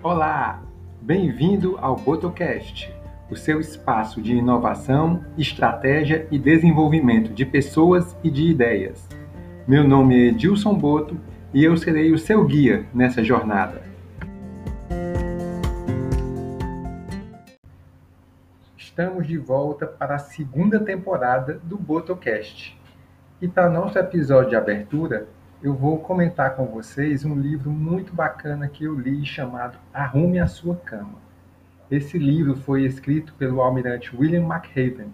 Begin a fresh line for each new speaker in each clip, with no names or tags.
Olá, bem-vindo ao Botocast, o seu espaço de inovação, estratégia e desenvolvimento de pessoas e de ideias. Meu nome é Edilson Boto e eu serei o seu guia nessa jornada. Estamos de volta para a segunda temporada do Botocast. E para nosso episódio de abertura, eu vou comentar com vocês um livro muito bacana que eu li chamado Arrume a Sua Cama. Esse livro foi escrito pelo almirante William McHaven.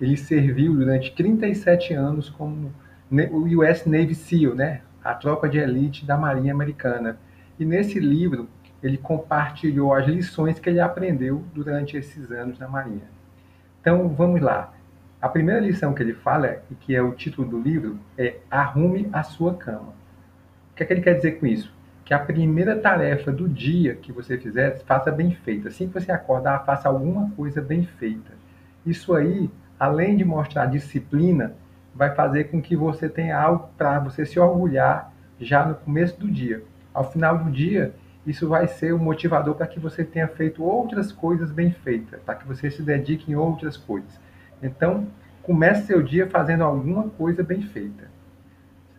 Ele serviu durante 37 anos como o US Navy SEAL, né? a tropa de elite da Marinha Americana. E nesse livro ele compartilhou as lições que ele aprendeu durante esses anos na Marinha. Então vamos lá. A primeira lição que ele fala, e que é o título do livro, é Arrume a sua cama. O que, é que ele quer dizer com isso? Que a primeira tarefa do dia que você fizer, faça bem feita. Assim que você acordar, faça alguma coisa bem feita. Isso aí, além de mostrar disciplina, vai fazer com que você tenha algo para você se orgulhar já no começo do dia. Ao final do dia, isso vai ser um motivador para que você tenha feito outras coisas bem feitas, para que você se dedique em outras coisas. Então, comece seu dia fazendo alguma coisa bem feita.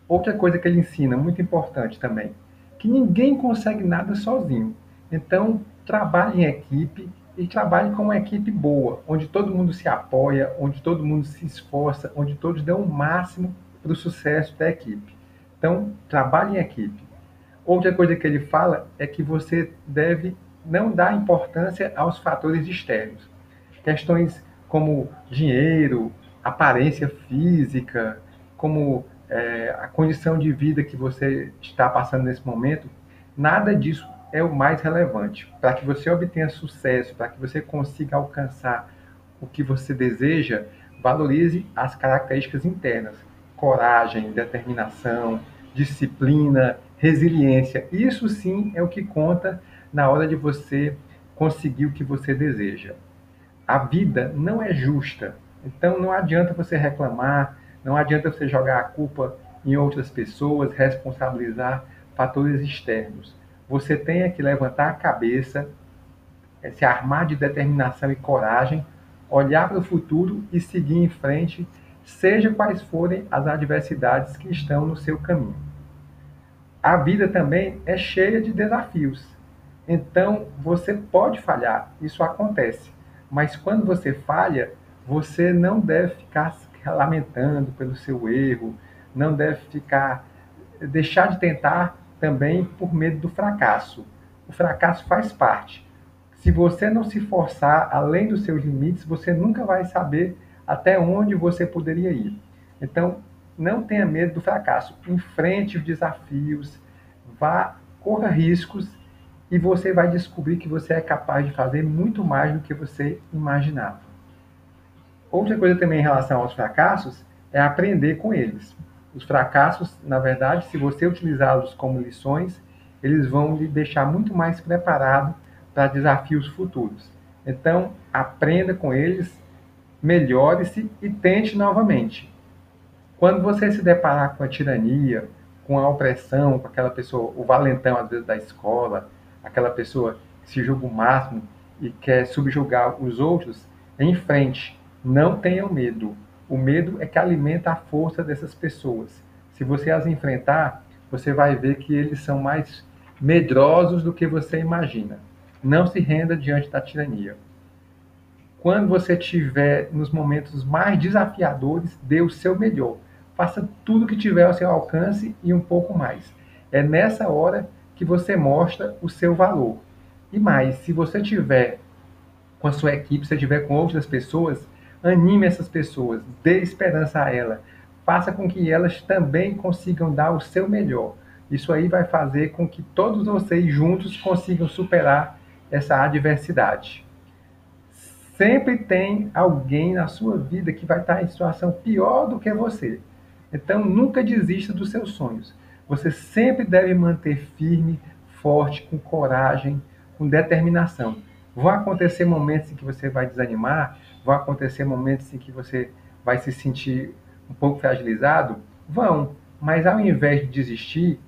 Outra coisa que ele ensina, muito importante também, que ninguém consegue nada sozinho. Então, trabalhe em equipe e trabalhe com uma equipe boa, onde todo mundo se apoia, onde todo mundo se esforça, onde todos dão o máximo para o sucesso da equipe. Então, trabalhe em equipe. Outra coisa que ele fala é que você deve não dar importância aos fatores externos. Questões como dinheiro, aparência física, como é, a condição de vida que você está passando nesse momento, nada disso é o mais relevante. Para que você obtenha sucesso, para que você consiga alcançar o que você deseja, valorize as características internas: coragem, determinação, disciplina, resiliência. Isso sim é o que conta na hora de você conseguir o que você deseja a vida não é justa. Então não adianta você reclamar, não adianta você jogar a culpa em outras pessoas, responsabilizar fatores externos. Você tem que levantar a cabeça, eh, se armar de determinação e coragem, olhar para o futuro e seguir em frente, seja quais forem as adversidades que estão no seu caminho. A vida também é cheia de desafios. Então, você pode falhar, isso acontece. Mas quando você falha, você não deve ficar lamentando pelo seu erro, não deve ficar deixar de tentar também por medo do fracasso. O fracasso faz parte. Se você não se forçar além dos seus limites, você nunca vai saber até onde você poderia ir. Então, não tenha medo do fracasso. Enfrente os desafios, vá, corra riscos e você vai descobrir que você é capaz de fazer muito mais do que você imaginava. Outra coisa também em relação aos fracassos é aprender com eles. Os fracassos, na verdade, se você utilizá-los como lições, eles vão lhe deixar muito mais preparado para desafios futuros. Então, aprenda com eles, melhore-se e tente novamente. Quando você se deparar com a tirania, com a opressão, com aquela pessoa, o valentão às vezes da escola, aquela pessoa que se julga o máximo e quer subjugar os outros, em frente. Não tenham medo. O medo é que alimenta a força dessas pessoas. Se você as enfrentar, você vai ver que eles são mais medrosos do que você imagina. Não se renda diante da tirania. Quando você estiver nos momentos mais desafiadores, dê o seu melhor. Faça tudo que tiver ao seu alcance e um pouco mais. É nessa hora que você mostra o seu valor. E mais, se você tiver com a sua equipe, se tiver com outras pessoas, anime essas pessoas, dê esperança a elas, faça com que elas também consigam dar o seu melhor. Isso aí vai fazer com que todos vocês juntos consigam superar essa adversidade. Sempre tem alguém na sua vida que vai estar em situação pior do que você. Então nunca desista dos seus sonhos. Você sempre deve manter firme, forte, com coragem, com determinação. Vão acontecer momentos em que você vai desanimar, vão acontecer momentos em que você vai se sentir um pouco fragilizado? Vão, mas ao invés de desistir,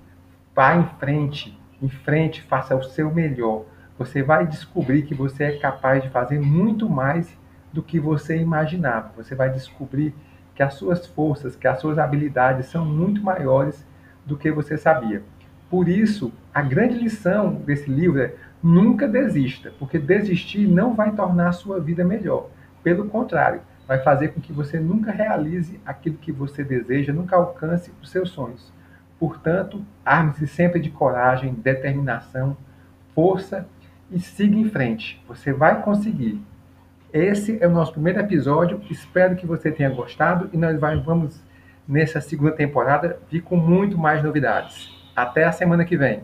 vá em frente, em frente, faça o seu melhor. você vai descobrir que você é capaz de fazer muito mais do que você imaginava. Você vai descobrir que as suas forças, que as suas habilidades são muito maiores do que você sabia. Por isso, a grande lição desse livro é nunca desista, porque desistir não vai tornar a sua vida melhor. Pelo contrário, vai fazer com que você nunca realize aquilo que você deseja, nunca alcance os seus sonhos. Portanto, arme-se sempre de coragem, determinação, força e siga em frente. Você vai conseguir. Esse é o nosso primeiro episódio. Espero que você tenha gostado e nós vamos, nessa segunda temporada, vir com muito mais novidades. Até a semana que vem.